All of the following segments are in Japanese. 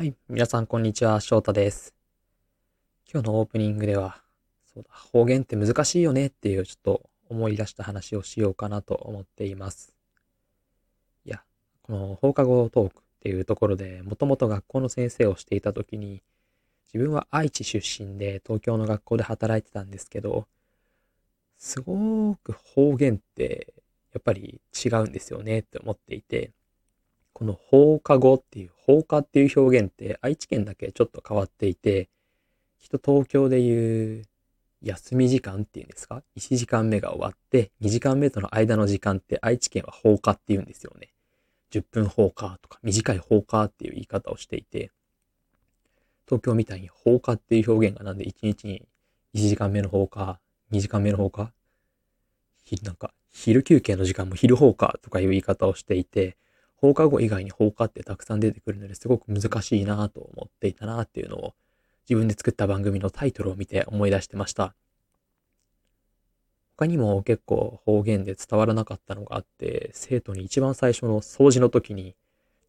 はい、皆さんこんにちは、翔太です。今日のオープニングでは、そうだ、方言って難しいよねっていうちょっと思い出した話をしようかなと思っています。いや、この放課後トークっていうところで、もともと学校の先生をしていた時に、自分は愛知出身で東京の学校で働いてたんですけど、すごく方言ってやっぱり違うんですよねって思っていて、この放課後っていう、放課っていう表現って愛知県だけちょっと変わっていて、きっと東京でいう休み時間っていうんですか ?1 時間目が終わって、2時間目との間の時間って愛知県は放課って言うんですよね。10分放課とか短い放課っていう言い方をしていて、東京みたいに放課っていう表現がなんで1日に1時間目の放課、2時間目の放課なんか、昼休憩の時間も昼放課とかいう言い方をしていて、放課後以外に放課ってたくさん出てくるのですごく難しいなと思っていたなっていうのを自分で作った番組のタイトルを見て思い出してました。他にも結構方言で伝わらなかったのがあって、生徒に一番最初の掃除の時に、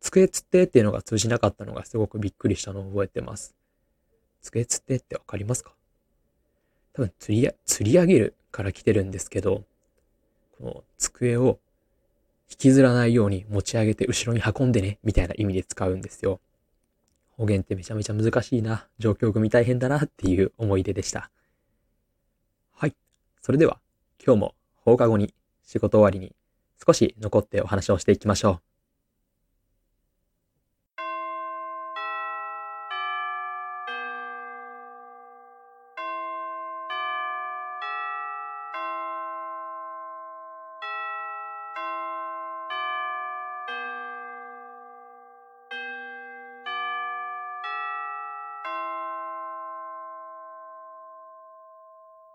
机つってっていうのが通じなかったのがすごくびっくりしたのを覚えてます。机つってってわかりますか？多分釣り、釣り上げるから来てるんですけど、この机を引きずらないように持ち上げて後ろに運んでね、みたいな意味で使うんですよ。方言ってめちゃめちゃ難しいな、状況組大変だなっていう思い出でした。はい。それでは、今日も放課後に仕事終わりに少し残ってお話をしていきましょう。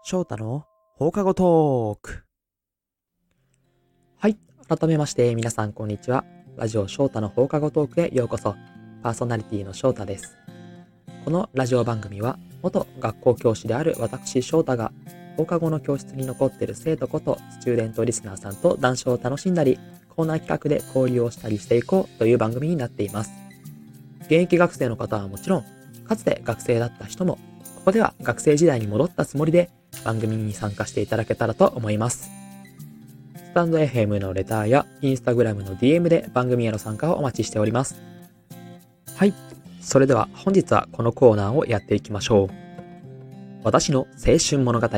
翔太の放課後トーク。はい。改めまして、皆さんこんにちは。ラジオ翔太の放課後トークへようこそ。パーソナリティの翔太です。このラジオ番組は、元学校教師である私翔太が、放課後の教室に残ってる生徒こと、スチューデントリスナーさんと談笑を楽しんだり、コーナー企画で交流をしたりしていこうという番組になっています。現役学生の方はもちろん、かつて学生だった人も、ここでは学生時代に戻ったつもりで番組に参加していただけたらと思います。スタンド FM のレターやインスタグラムの DM で番組への参加をお待ちしております。はい。それでは本日はこのコーナーをやっていきましょう。私の青春物語。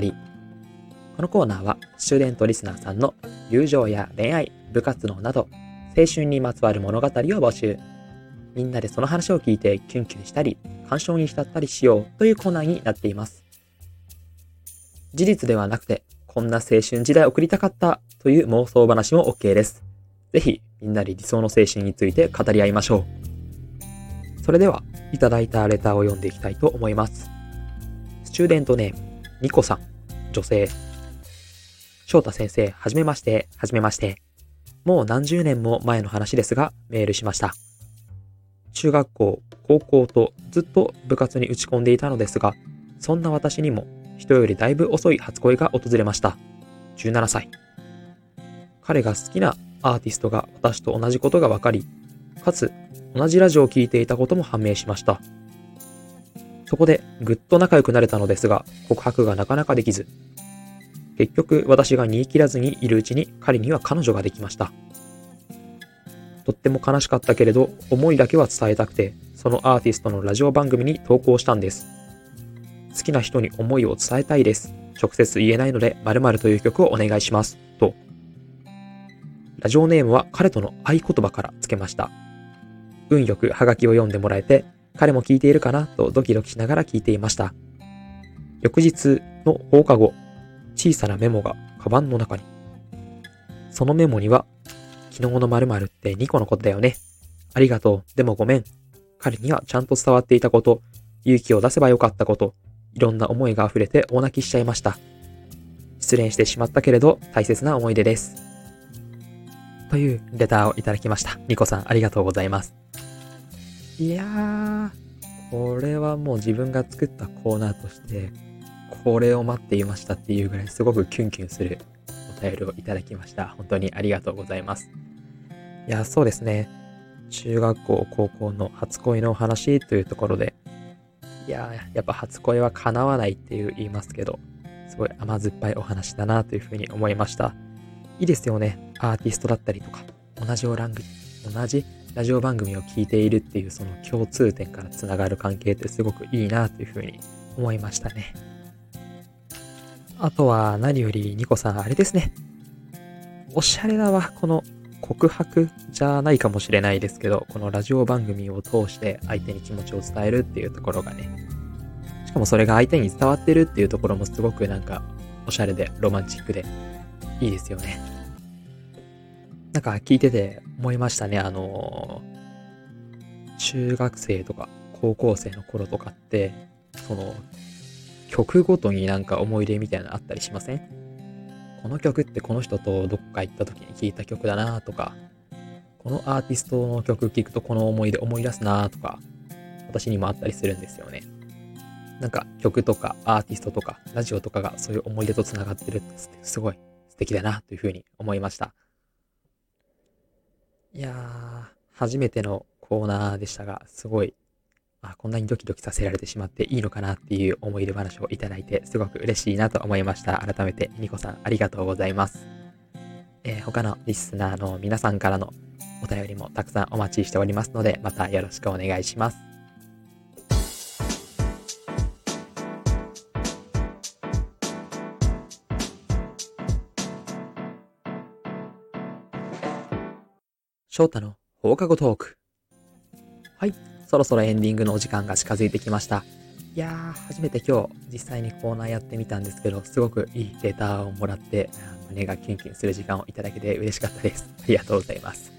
このコーナーはスチューデントリスナーさんの友情や恋愛、部活動など青春にまつわる物語を募集。みんなでその話を聞いてキュンキュンしたり、感傷に浸ったりしようというコーナーになっています。事実ではなくて、こんな青春時代を送りたかったという妄想話も OK です。ぜひ、みんなで理想の青春について語り合いましょう。それでは、いただいたレターを読んでいきたいと思います。スチューデントネーム、ニコさん、女性。翔太先生、はじめまして、はじめまして。もう何十年も前の話ですが、メールしました。中学校、高校とずっと部活に打ち込んでいたのですが、そんな私にも人よりだいぶ遅い初恋が訪れました。17歳。彼が好きなアーティストが私と同じことが分かり、かつ同じラジオを聴いていたことも判明しました。そこでぐっと仲良くなれたのですが、告白がなかなかできず、結局私が煮切らずにいるうちに彼には彼女ができました。とっても悲しかったけれど、思いだけは伝えたくて、そのアーティストのラジオ番組に投稿したんです。好きな人に思いを伝えたいです。直接言えないので、〇〇という曲をお願いします。と。ラジオネームは彼との合言葉からつけました。運よくハガキを読んでもらえて、彼も聞いているかな？とドキドキしながら聞いていました。翌日の放課後、小さなメモがカバンの中に。そのメモには、昨日の〇〇って2個のことだよね。ありがとう。でもごめん。彼にはちゃんと伝わっていたこと、勇気を出せばよかったこと、いろんな思いが溢れて大泣きしちゃいました。失恋してしまったけれど大切な思い出です。というレターをいただきました。ニコさんありがとうございます。いやー、これはもう自分が作ったコーナーとして、これを待っていましたっていうぐらいすごくキュンキュンするお便りをいただきました。本当にありがとうございます。いや、そうですね。中学校、高校の初恋のお話というところで、いやー、やっぱ初恋は叶わないっていう言いますけど、すごい甘酸っぱいお話だなというふうに思いました。いいですよね。アーティストだったりとか、同じオラング、同じラジオ番組を聞いているっていうその共通点からつながる関係ってすごくいいなというふうに思いましたね。あとは何よりニコさんあれですね。おしゃれだわ。この告白じゃないかもしれないですけど、このラジオ番組を通して相手に気持ちを伝えるっていうところがね、しかもそれが相手に伝わってるっていうところもすごくなんかおしゃれでロマンチックでいいですよね。なんか聞いてて思いましたね。あの中学生とか高校生の頃とかって、その曲ごとになんか思い出みたいなのあったりしません？この曲ってこの人とどっか行った時に聴いた曲だなとか、このアーティストの曲聴くとこの思い出思い出すなとか、私にもあったりするんですよね。なんか曲とかアーティストとかラジオとかがそういう思い出と繋がってるってすごい素敵だなというふうに思いました。いやー、初めてのコーナーでしたが、すごいあ、こんなにドキドキさせられてしまっていいのかなっていう思い出話をいただいて、すごく嬉しいなと思いました。改めて、ニコさん、ありがとうございます。えー、他のリスナーの皆さんからのお便りもたくさんお待ちしておりますので、またよろしくお願いします。翔太の放課後トーク。はい。そろそろエンディングのお時間が近づいてきました。いやー、初めて今日実際にコーナーやってみたんですけど、すごくいいデータをもらって、胸がキュンキュンする時間をいただけて嬉しかったです。ありがとうございます。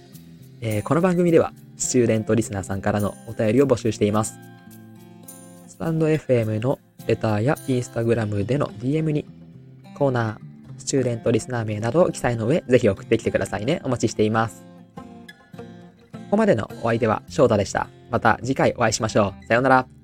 えー、この番組では、スチューデントリスナーさんからのお便りを募集しています。スタンド FM のレターやインスタグラムでの DM に、コーナー、スチューデントリスナー名などを記載の上、ぜひ送ってきてくださいね。お待ちしています。ここまでのお相手は翔太でした。また次回お会いしましょう。さようなら。